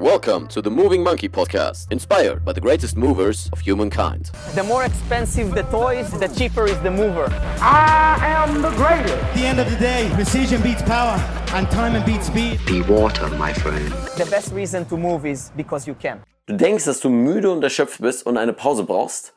Welcome to the Moving Monkey Podcast, inspired by the greatest movers of humankind. The more expensive the toys, the cheaper is the mover. I am the greatest. At the end of the day, precision beats power and time beats speed. Be water, my friend. The best reason to move is because you can. Du denkst, dass du müde und erschöpft bist und eine Pause brauchst?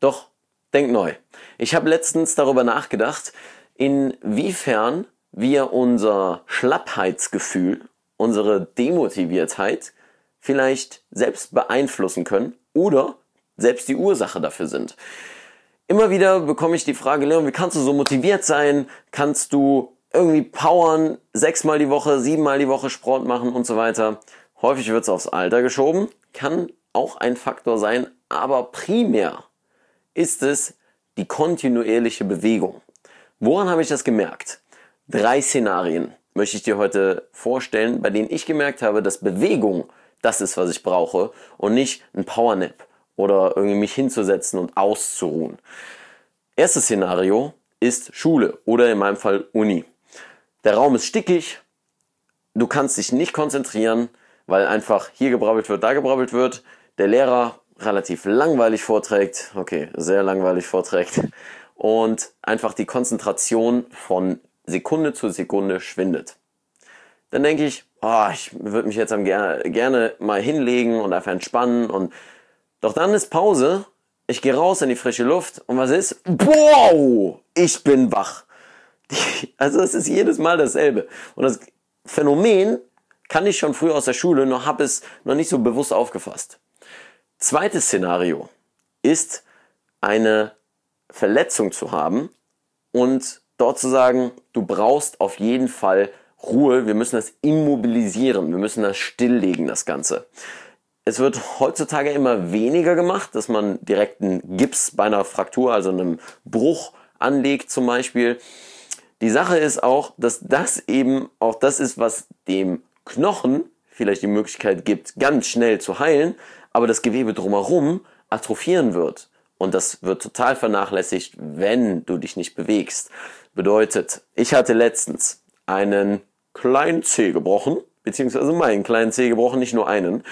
Doch, denk neu. Ich habe letztens darüber nachgedacht, inwiefern wir unser Schlappheitsgefühl, unsere Demotiviertheit vielleicht selbst beeinflussen können oder selbst die Ursache dafür sind. Immer wieder bekomme ich die Frage, Leon, wie kannst du so motiviert sein? Kannst du irgendwie powern, sechsmal die Woche, siebenmal die Woche Sport machen und so weiter? Häufig wird es aufs Alter geschoben, kann auch ein Faktor sein, aber primär ist es die kontinuierliche Bewegung. Woran habe ich das gemerkt? Drei Szenarien möchte ich dir heute vorstellen, bei denen ich gemerkt habe, dass Bewegung das ist, was ich brauche und nicht ein Powernap oder irgendwie mich hinzusetzen und auszuruhen. Erstes Szenario ist Schule oder in meinem Fall Uni. Der Raum ist stickig, du kannst dich nicht konzentrieren, weil einfach hier gebrabbelt wird, da gebrabbelt wird. Der Lehrer relativ langweilig vorträgt, okay, sehr langweilig vorträgt und einfach die Konzentration von Sekunde zu Sekunde schwindet. Dann denke ich, oh, ich würde mich jetzt gerne, gerne mal hinlegen und einfach entspannen und doch dann ist Pause, ich gehe raus in die frische Luft und was ist? Wow, ich bin wach. Also es ist jedes Mal dasselbe. Und das Phänomen kann ich schon früh aus der Schule, noch habe es noch nicht so bewusst aufgefasst. Zweites Szenario ist eine Verletzung zu haben und dort zu sagen, du brauchst auf jeden Fall Ruhe, wir müssen das immobilisieren, wir müssen das stilllegen, das Ganze. Es wird heutzutage immer weniger gemacht, dass man direkt einen Gips bei einer Fraktur, also einem Bruch anlegt zum Beispiel. Die Sache ist auch, dass das eben auch das ist, was dem Knochen vielleicht die Möglichkeit gibt, ganz schnell zu heilen, aber das Gewebe drumherum atrophieren wird. Und das wird total vernachlässigt, wenn du dich nicht bewegst. Bedeutet, ich hatte letztens einen kleinen Zeh gebrochen, beziehungsweise meinen kleinen Zeh gebrochen, nicht nur einen.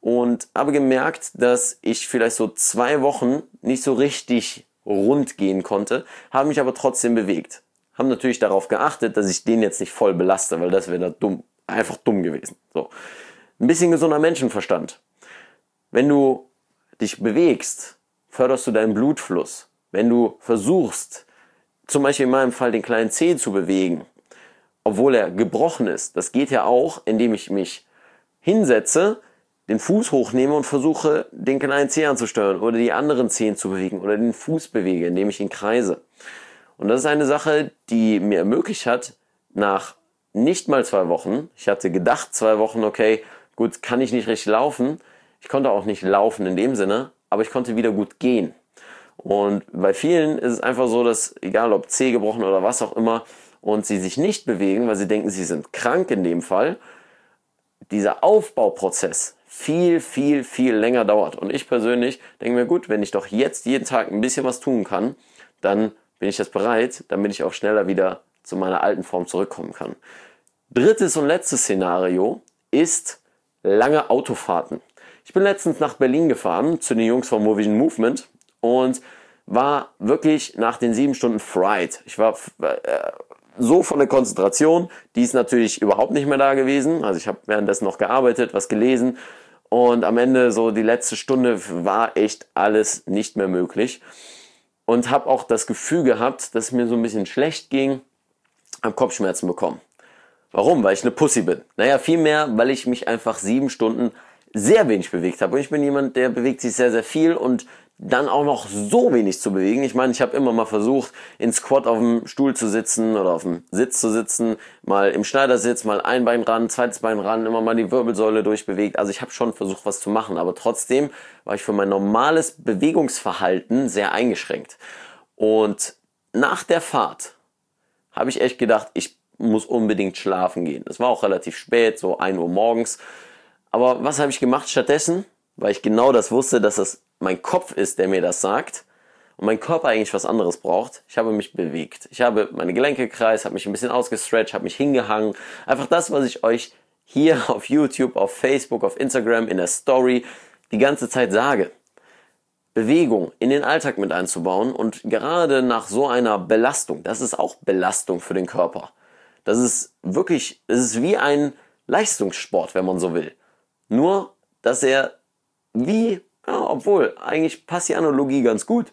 Und habe gemerkt, dass ich vielleicht so zwei Wochen nicht so richtig rund gehen konnte, habe mich aber trotzdem bewegt. Haben natürlich darauf geachtet, dass ich den jetzt nicht voll belaste, weil das wäre dumm, einfach dumm gewesen. So. Ein bisschen gesunder Menschenverstand. Wenn du dich bewegst, förderst du deinen Blutfluss. Wenn du versuchst, zum Beispiel in meinem Fall den kleinen Zeh zu bewegen, obwohl er gebrochen ist. Das geht ja auch, indem ich mich hinsetze, den Fuß hochnehme und versuche, den kleinen Zeh anzusteuern oder die anderen Zehen zu bewegen oder den Fuß bewege, indem ich ihn kreise. Und das ist eine Sache, die mir ermöglicht hat, nach nicht mal zwei Wochen, ich hatte gedacht zwei Wochen, okay, gut, kann ich nicht richtig laufen. Ich konnte auch nicht laufen in dem Sinne, aber ich konnte wieder gut gehen. Und bei vielen ist es einfach so, dass egal ob Zeh gebrochen oder was auch immer, und sie sich nicht bewegen, weil sie denken, sie sind krank in dem Fall, dieser Aufbauprozess viel, viel, viel länger dauert. Und ich persönlich denke mir, gut, wenn ich doch jetzt jeden Tag ein bisschen was tun kann, dann bin ich das bereit, damit ich auch schneller wieder zu meiner alten Form zurückkommen kann. Drittes und letztes Szenario ist lange Autofahrten. Ich bin letztens nach Berlin gefahren zu den Jungs vom Movision Movement und war wirklich nach den sieben Stunden fried. Ich war äh, so von der Konzentration, die ist natürlich überhaupt nicht mehr da gewesen. Also ich habe währenddessen noch gearbeitet, was gelesen und am Ende so die letzte Stunde war echt alles nicht mehr möglich und habe auch das Gefühl gehabt, dass es mir so ein bisschen schlecht ging, am Kopfschmerzen bekommen. Warum? Weil ich eine Pussy bin. Naja, vielmehr, weil ich mich einfach sieben Stunden sehr wenig bewegt habe. Und ich bin jemand, der bewegt sich sehr, sehr viel und dann auch noch so wenig zu bewegen. Ich meine, ich habe immer mal versucht, in Squat auf dem Stuhl zu sitzen oder auf dem Sitz zu sitzen, mal im Schneidersitz, mal ein Bein ran, zweites Bein ran, immer mal die Wirbelsäule durchbewegt. Also ich habe schon versucht, was zu machen, aber trotzdem war ich für mein normales Bewegungsverhalten sehr eingeschränkt. Und nach der Fahrt habe ich echt gedacht, ich muss unbedingt schlafen gehen. Es war auch relativ spät, so 1 Uhr morgens. Aber was habe ich gemacht stattdessen? Weil ich genau das wusste, dass das mein Kopf ist, der mir das sagt und mein Körper eigentlich was anderes braucht. Ich habe mich bewegt. Ich habe meine Gelenke gekreist, habe mich ein bisschen ausgestretcht, habe mich hingehangen. Einfach das, was ich euch hier auf YouTube, auf Facebook, auf Instagram, in der Story die ganze Zeit sage. Bewegung in den Alltag mit einzubauen und gerade nach so einer Belastung, das ist auch Belastung für den Körper. Das ist wirklich, es ist wie ein Leistungssport, wenn man so will. Nur, dass er wie, ja, obwohl, eigentlich passt die Analogie ganz gut.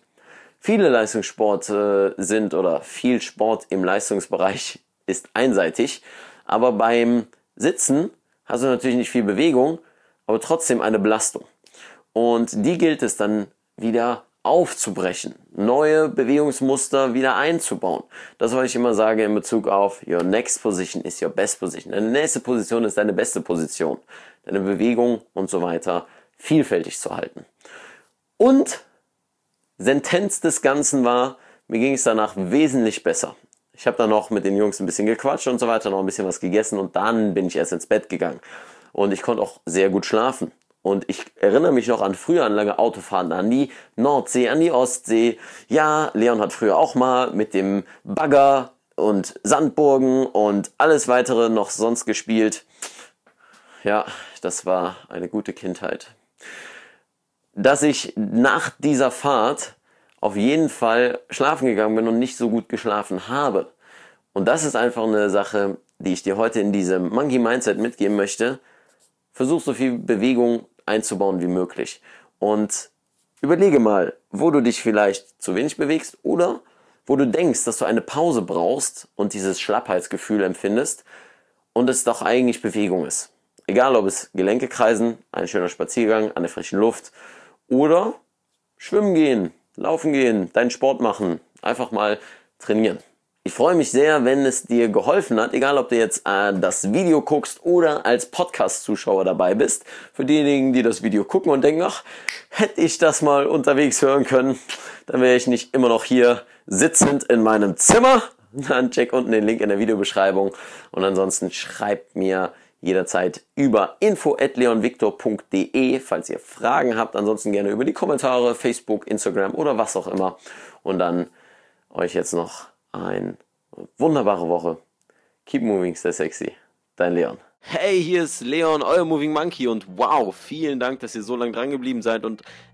Viele Leistungssport äh, sind oder viel Sport im Leistungsbereich ist einseitig, aber beim Sitzen hast du natürlich nicht viel Bewegung, aber trotzdem eine Belastung. Und die gilt es dann wieder aufzubrechen, neue Bewegungsmuster wieder einzubauen. Das, was ich immer sage in Bezug auf Your next position is your best position. Deine nächste Position ist deine beste Position. Deine Bewegung und so weiter vielfältig zu halten. Und Sentenz des Ganzen war, mir ging es danach wesentlich besser. Ich habe dann noch mit den Jungs ein bisschen gequatscht und so weiter, noch ein bisschen was gegessen und dann bin ich erst ins Bett gegangen. Und ich konnte auch sehr gut schlafen. Und ich erinnere mich noch an früher an lange Autofahrten an die Nordsee, an die Ostsee. Ja, Leon hat früher auch mal mit dem Bagger und Sandburgen und alles weitere noch sonst gespielt. Ja, das war eine gute Kindheit. Dass ich nach dieser Fahrt auf jeden Fall schlafen gegangen bin und nicht so gut geschlafen habe. Und das ist einfach eine Sache, die ich dir heute in diesem Monkey Mindset mitgeben möchte. Versuch so viel Bewegung einzubauen wie möglich. Und überlege mal, wo du dich vielleicht zu wenig bewegst oder wo du denkst, dass du eine Pause brauchst und dieses Schlappheitsgefühl empfindest und es doch eigentlich Bewegung ist. Egal ob es Gelenke kreisen, ein schöner Spaziergang an der frischen Luft oder schwimmen gehen, laufen gehen, deinen Sport machen, einfach mal trainieren. Ich freue mich sehr, wenn es dir geholfen hat, egal ob du jetzt äh, das Video guckst oder als Podcast-Zuschauer dabei bist. Für diejenigen, die das Video gucken und denken, ach, hätte ich das mal unterwegs hören können, dann wäre ich nicht immer noch hier sitzend in meinem Zimmer. Dann check unten den Link in der Videobeschreibung und ansonsten schreibt mir jederzeit über info@leonvictor.de, falls ihr Fragen habt. Ansonsten gerne über die Kommentare, Facebook, Instagram oder was auch immer. Und dann euch jetzt noch eine wunderbare Woche. Keep moving, stay sexy. Dein Leon. Hey, hier ist Leon, euer Moving Monkey und wow, vielen Dank, dass ihr so lange dran geblieben seid und